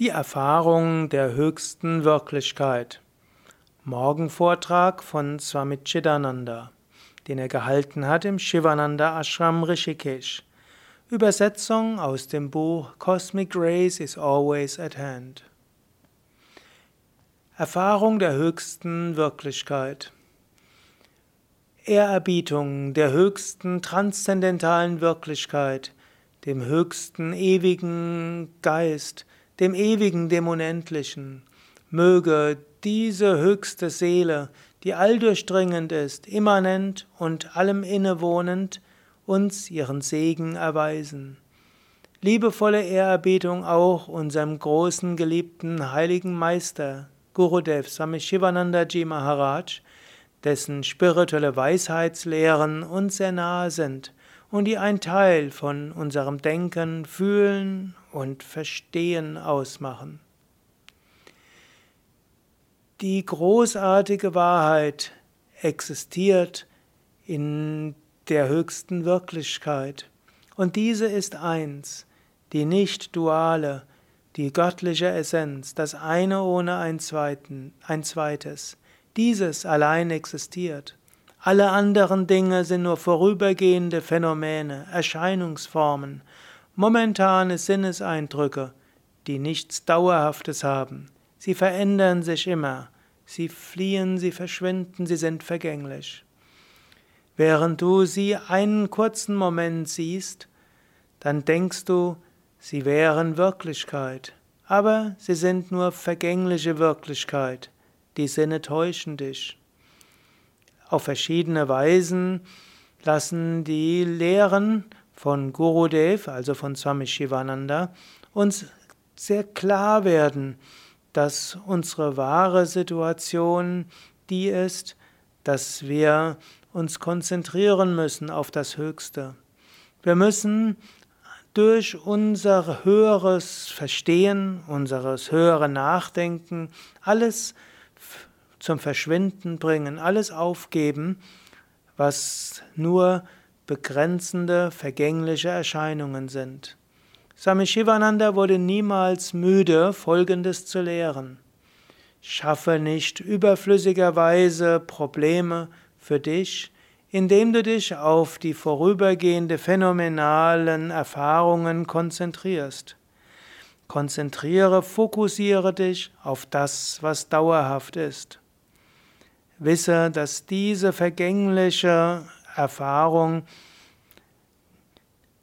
Die Erfahrung der höchsten Wirklichkeit. Morgenvortrag von Swami Chidananda, den er gehalten hat im Shivananda Ashram Rishikesh. Übersetzung aus dem Buch Cosmic Grace is Always at Hand. Erfahrung der höchsten Wirklichkeit. Ehrerbietung der höchsten transzendentalen Wirklichkeit, dem höchsten ewigen Geist, dem Ewigen, dem Unendlichen. Möge diese höchste Seele, die alldurchdringend ist, immanent und allem innewohnend, uns ihren Segen erweisen. Liebevolle Ehrerbietung auch unserem großen geliebten heiligen Meister, Gurudev Swami Shivananda Ji Maharaj, dessen spirituelle Weisheitslehren uns sehr nahe sind und die ein Teil von unserem Denken, Fühlen und Verstehen ausmachen. Die großartige Wahrheit existiert in der höchsten Wirklichkeit. Und diese ist eins, die nicht duale, die göttliche Essenz, das eine ohne ein, zweiten, ein zweites. Dieses allein existiert. Alle anderen Dinge sind nur vorübergehende Phänomene, Erscheinungsformen, momentane Sinneseindrücke, die nichts Dauerhaftes haben. Sie verändern sich immer, sie fliehen, sie verschwinden, sie sind vergänglich. Während du sie einen kurzen Moment siehst, dann denkst du, sie wären Wirklichkeit, aber sie sind nur vergängliche Wirklichkeit, die Sinne täuschen dich. Auf verschiedene Weisen lassen die Lehren von Gurudev, also von Swami Shivananda, uns sehr klar werden, dass unsere wahre Situation die ist, dass wir uns konzentrieren müssen auf das Höchste. Wir müssen durch unser höheres Verstehen, unseres höhere Nachdenken alles zum Verschwinden bringen, alles aufgeben, was nur begrenzende, vergängliche Erscheinungen sind. Swami Shivananda wurde niemals müde, Folgendes zu lehren. Schaffe nicht überflüssigerweise Probleme für dich, indem du dich auf die vorübergehende phänomenalen Erfahrungen konzentrierst. Konzentriere, fokussiere dich auf das, was dauerhaft ist. Wisse, dass diese vergängliche Erfahrung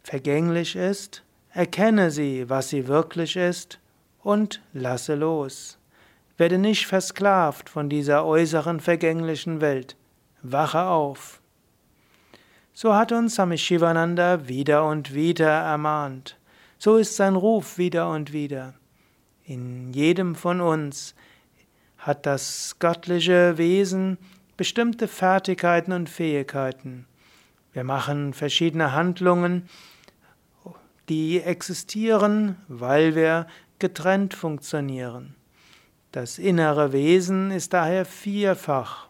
vergänglich ist, erkenne sie, was sie wirklich ist, und lasse los. Werde nicht versklavt von dieser äußeren vergänglichen Welt. Wache auf. So hat uns Swami Shivananda wieder und wieder ermahnt. So ist sein Ruf wieder und wieder. In jedem von uns hat das göttliche Wesen bestimmte Fertigkeiten und Fähigkeiten. Wir machen verschiedene Handlungen, die existieren, weil wir getrennt funktionieren. Das innere Wesen ist daher vierfach.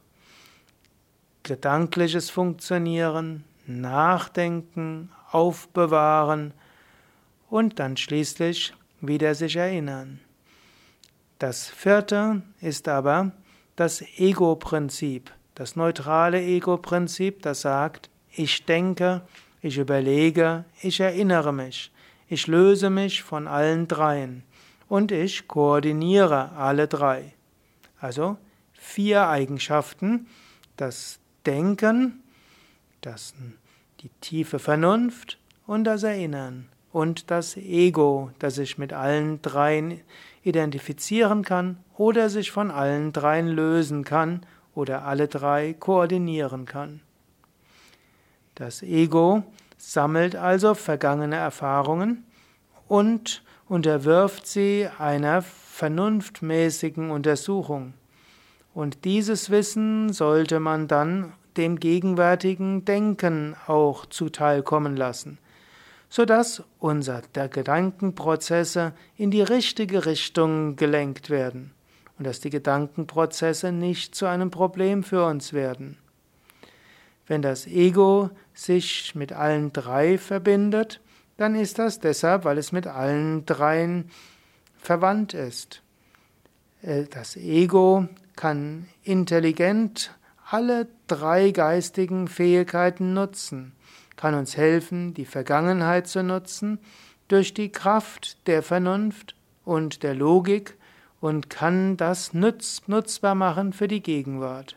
Gedankliches Funktionieren, Nachdenken, Aufbewahren und dann schließlich wieder sich erinnern. Das vierte ist aber das Ego-Prinzip, das neutrale Ego-Prinzip, das sagt, ich denke, ich überlege, ich erinnere mich, ich löse mich von allen dreien und ich koordiniere alle drei. Also vier Eigenschaften, das Denken, das, die tiefe Vernunft und das Erinnern und das Ego, das sich mit allen dreien identifizieren kann oder sich von allen dreien lösen kann oder alle drei koordinieren kann. Das Ego sammelt also vergangene Erfahrungen und unterwirft sie einer vernunftmäßigen Untersuchung. Und dieses Wissen sollte man dann dem gegenwärtigen Denken auch zuteilkommen lassen sodass unser der Gedankenprozesse in die richtige Richtung gelenkt werden und dass die Gedankenprozesse nicht zu einem Problem für uns werden. Wenn das Ego sich mit allen drei verbindet, dann ist das deshalb, weil es mit allen dreien verwandt ist. Äh, das Ego kann intelligent alle drei geistigen Fähigkeiten nutzen, kann uns helfen, die Vergangenheit zu nutzen, durch die Kraft der Vernunft und der Logik und kann das nutz, nutzbar machen für die Gegenwart.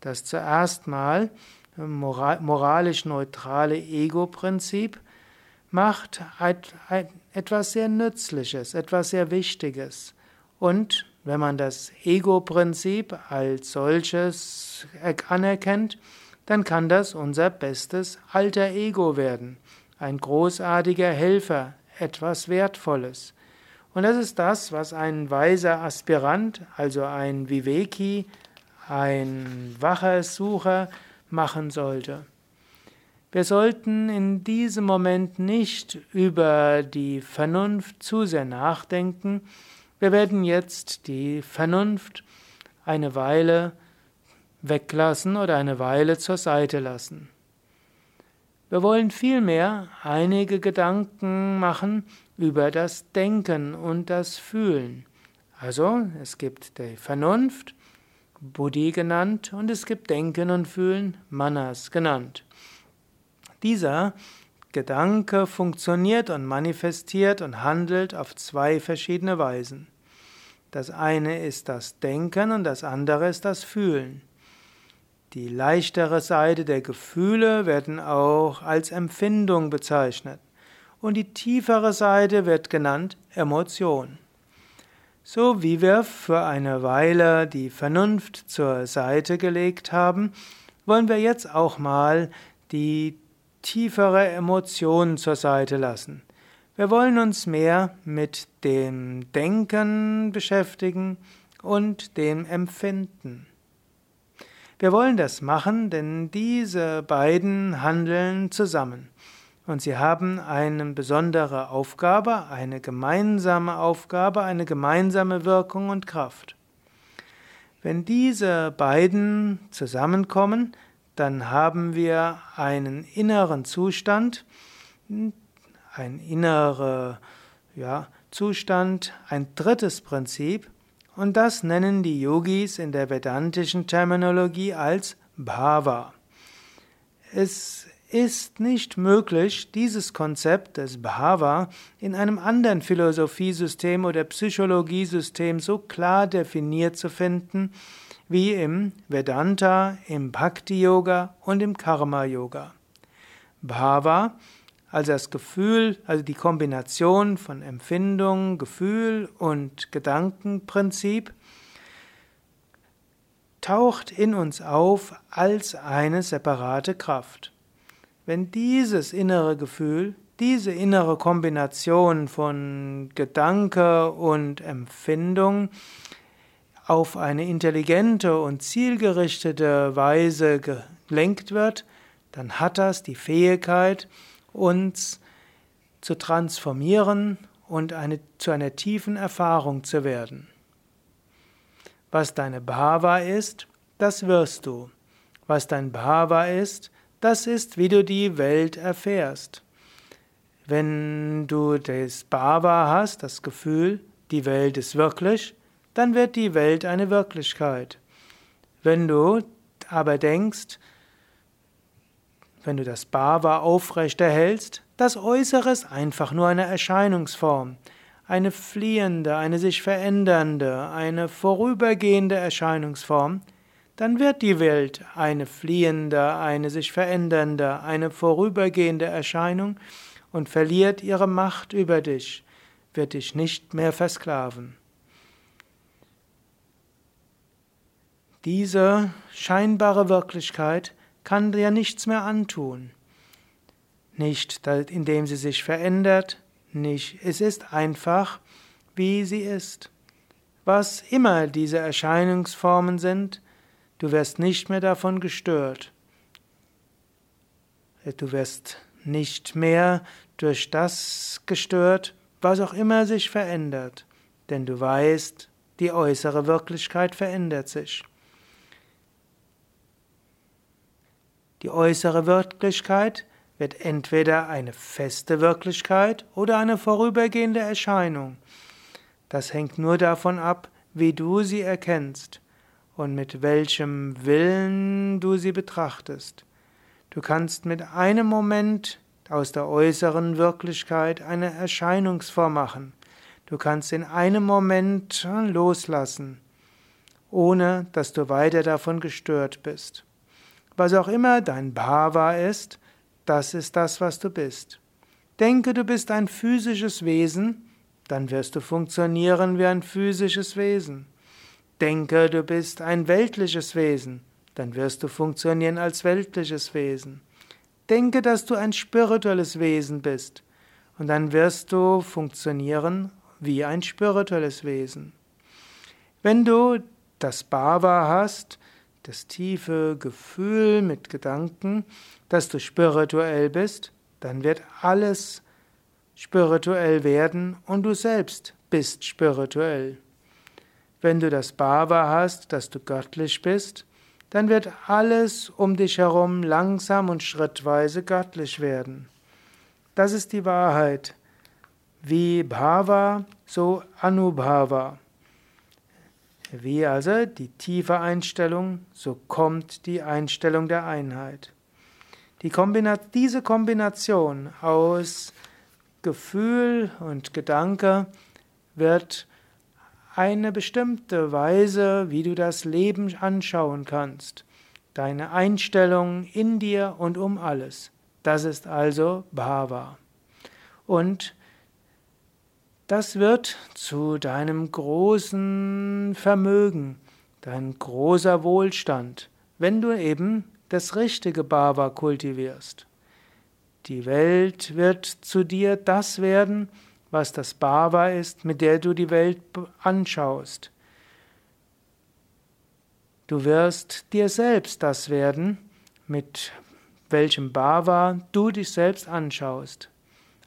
Das zuerst mal moralisch neutrale Ego-Prinzip macht etwas sehr Nützliches, etwas sehr Wichtiges. Und wenn man das Ego-Prinzip als solches anerkennt, dann kann das unser bestes alter Ego werden. Ein großartiger Helfer, etwas Wertvolles. Und das ist das, was ein weiser Aspirant, also ein Viveki, ein wacher Sucher machen sollte. Wir sollten in diesem Moment nicht über die Vernunft zu sehr nachdenken, wir werden jetzt die Vernunft eine Weile weglassen oder eine Weile zur Seite lassen. Wir wollen vielmehr einige Gedanken machen über das Denken und das Fühlen. Also es gibt die Vernunft, Buddhi genannt, und es gibt Denken und Fühlen, Manas genannt. Dieser Gedanke funktioniert und manifestiert und handelt auf zwei verschiedene Weisen. Das eine ist das Denken und das andere ist das Fühlen. Die leichtere Seite der Gefühle werden auch als Empfindung bezeichnet und die tiefere Seite wird genannt Emotion. So wie wir für eine Weile die Vernunft zur Seite gelegt haben, wollen wir jetzt auch mal die tiefere Emotion zur Seite lassen. Wir wollen uns mehr mit dem Denken beschäftigen und dem Empfinden. Wir wollen das machen, denn diese beiden handeln zusammen. Und sie haben eine besondere Aufgabe, eine gemeinsame Aufgabe, eine gemeinsame Wirkung und Kraft. Wenn diese beiden zusammenkommen, dann haben wir einen inneren Zustand, ein innerer ja, Zustand, ein drittes Prinzip, und das nennen die Yogis in der vedantischen Terminologie als Bhava. Es ist nicht möglich, dieses Konzept des Bhava in einem anderen Philosophiesystem oder Psychologiesystem so klar definiert zu finden wie im Vedanta, im Bhakti Yoga und im Karma Yoga. Bhava also das Gefühl, also die Kombination von Empfindung, Gefühl und Gedankenprinzip taucht in uns auf als eine separate Kraft. Wenn dieses innere Gefühl, diese innere Kombination von Gedanke und Empfindung auf eine intelligente und zielgerichtete Weise gelenkt wird, dann hat das die Fähigkeit, uns zu transformieren und eine, zu einer tiefen Erfahrung zu werden. Was deine Bhava ist, das wirst du. Was dein Bhava ist, das ist, wie du die Welt erfährst. Wenn du das Bhava hast, das Gefühl, die Welt ist wirklich, dann wird die Welt eine Wirklichkeit. Wenn du aber denkst, wenn du das Bhava aufrechterhältst, das Äußere ist einfach nur eine Erscheinungsform, eine fliehende, eine sich verändernde, eine vorübergehende Erscheinungsform, dann wird die Welt eine fliehende, eine sich verändernde, eine vorübergehende Erscheinung und verliert ihre Macht über dich, wird dich nicht mehr versklaven. Diese scheinbare Wirklichkeit kann dir nichts mehr antun. Nicht, indem sie sich verändert, nicht. Es ist einfach, wie sie ist. Was immer diese Erscheinungsformen sind, du wirst nicht mehr davon gestört. Du wirst nicht mehr durch das gestört, was auch immer sich verändert, denn du weißt, die äußere Wirklichkeit verändert sich. Die äußere Wirklichkeit wird entweder eine feste Wirklichkeit oder eine vorübergehende Erscheinung. Das hängt nur davon ab, wie du sie erkennst und mit welchem Willen du sie betrachtest. Du kannst mit einem Moment aus der äußeren Wirklichkeit eine Erscheinungsform machen. Du kannst in einem Moment loslassen, ohne dass du weiter davon gestört bist. Was auch immer dein Bhava ist, das ist das, was du bist. Denke, du bist ein physisches Wesen, dann wirst du funktionieren wie ein physisches Wesen. Denke, du bist ein weltliches Wesen, dann wirst du funktionieren als weltliches Wesen. Denke, dass du ein spirituelles Wesen bist, und dann wirst du funktionieren wie ein spirituelles Wesen. Wenn du das Bhava hast, das tiefe Gefühl mit Gedanken, dass du spirituell bist, dann wird alles spirituell werden und du selbst bist spirituell. Wenn du das Bhava hast, dass du göttlich bist, dann wird alles um dich herum langsam und schrittweise göttlich werden. Das ist die Wahrheit. Wie Bhava, so Anubhava. Wie also die tiefe Einstellung, so kommt die Einstellung der Einheit. Die Kombina diese Kombination aus Gefühl und Gedanke wird eine bestimmte Weise, wie du das Leben anschauen kannst. Deine Einstellung in dir und um alles. Das ist also Bhava. Und das wird zu deinem großen Vermögen, dein großer Wohlstand, wenn du eben das richtige Bhava kultivierst. Die Welt wird zu dir das werden, was das Bhava ist, mit der du die Welt anschaust. Du wirst dir selbst das werden, mit welchem Bhava du dich selbst anschaust.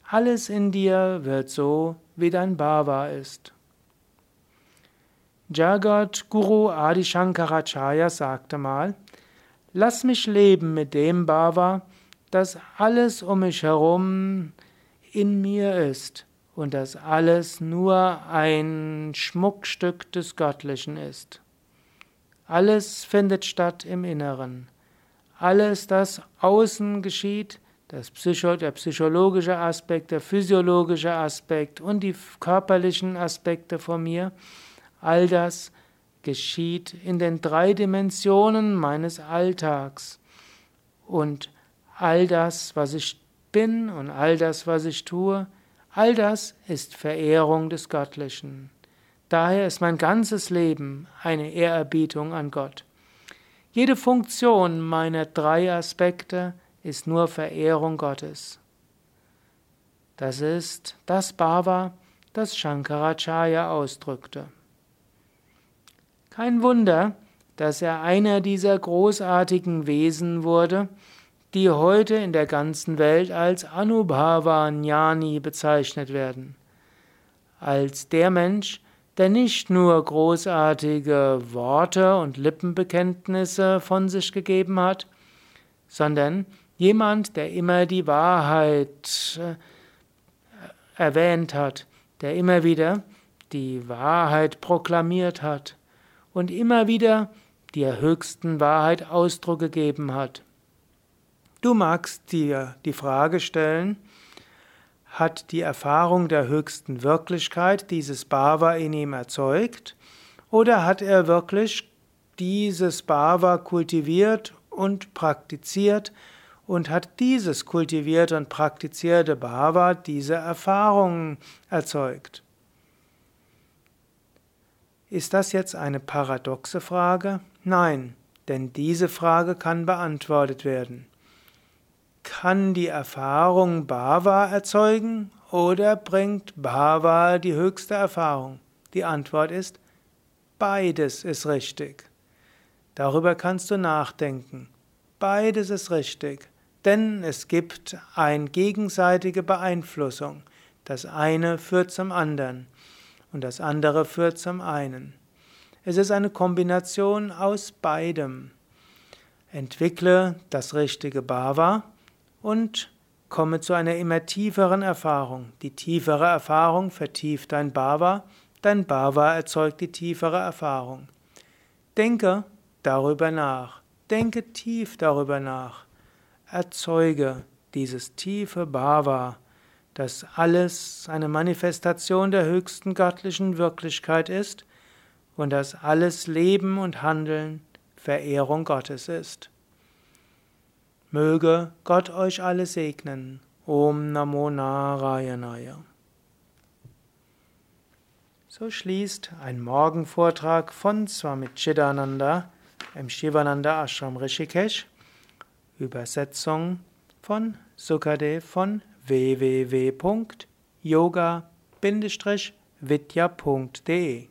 Alles in dir wird so, wie dein Bhava ist. Jagat Guru Adi Shankaracharya sagte mal, lass mich leben mit dem Bhava, dass alles um mich herum in mir ist und dass alles nur ein Schmuckstück des Göttlichen ist. Alles findet statt im Inneren. Alles, das außen geschieht, das Psycho, der psychologische Aspekt, der physiologische Aspekt und die körperlichen Aspekte von mir, all das geschieht in den drei Dimensionen meines Alltags. Und all das, was ich bin und all das, was ich tue, All das ist Verehrung des Göttlichen. Daher ist mein ganzes Leben eine Ehrerbietung an Gott. Jede Funktion meiner drei Aspekte ist nur Verehrung Gottes. Das ist das Bhava, das Shankaracharya ausdrückte. Kein Wunder, dass er einer dieser großartigen Wesen wurde, die heute in der ganzen Welt als Anubhava Jnani bezeichnet werden. Als der Mensch, der nicht nur großartige Worte und Lippenbekenntnisse von sich gegeben hat, sondern jemand, der immer die Wahrheit äh, erwähnt hat, der immer wieder die Wahrheit proklamiert hat und immer wieder der höchsten Wahrheit Ausdruck gegeben hat. Du magst dir die Frage stellen, hat die Erfahrung der höchsten Wirklichkeit dieses Bhava in ihm erzeugt oder hat er wirklich dieses Bhava kultiviert und praktiziert und hat dieses kultivierte und praktizierte Bhava diese Erfahrungen erzeugt? Ist das jetzt eine paradoxe Frage? Nein, denn diese Frage kann beantwortet werden. Kann die Erfahrung Bhava erzeugen oder bringt Bhava die höchste Erfahrung? Die Antwort ist, beides ist richtig. Darüber kannst du nachdenken. Beides ist richtig, denn es gibt eine gegenseitige Beeinflussung. Das eine führt zum anderen und das andere führt zum einen. Es ist eine Kombination aus beidem. Entwickle das richtige Bhava und komme zu einer immer tieferen Erfahrung. Die tiefere Erfahrung vertieft dein Bhava, Dein Bhava erzeugt die tiefere Erfahrung. Denke darüber nach. Denke tief darüber nach. Erzeuge dieses tiefe Bhava, dass alles eine Manifestation der höchsten göttlichen Wirklichkeit ist und dass alles Leben und Handeln Verehrung Gottes ist. Möge Gott euch alle segnen. Om Namo Narayanaya. So schließt ein Morgenvortrag von Swami Chidananda im Shivananda Ashram Rishikesh. Übersetzung von Sukadev von www.yoga-vidya.de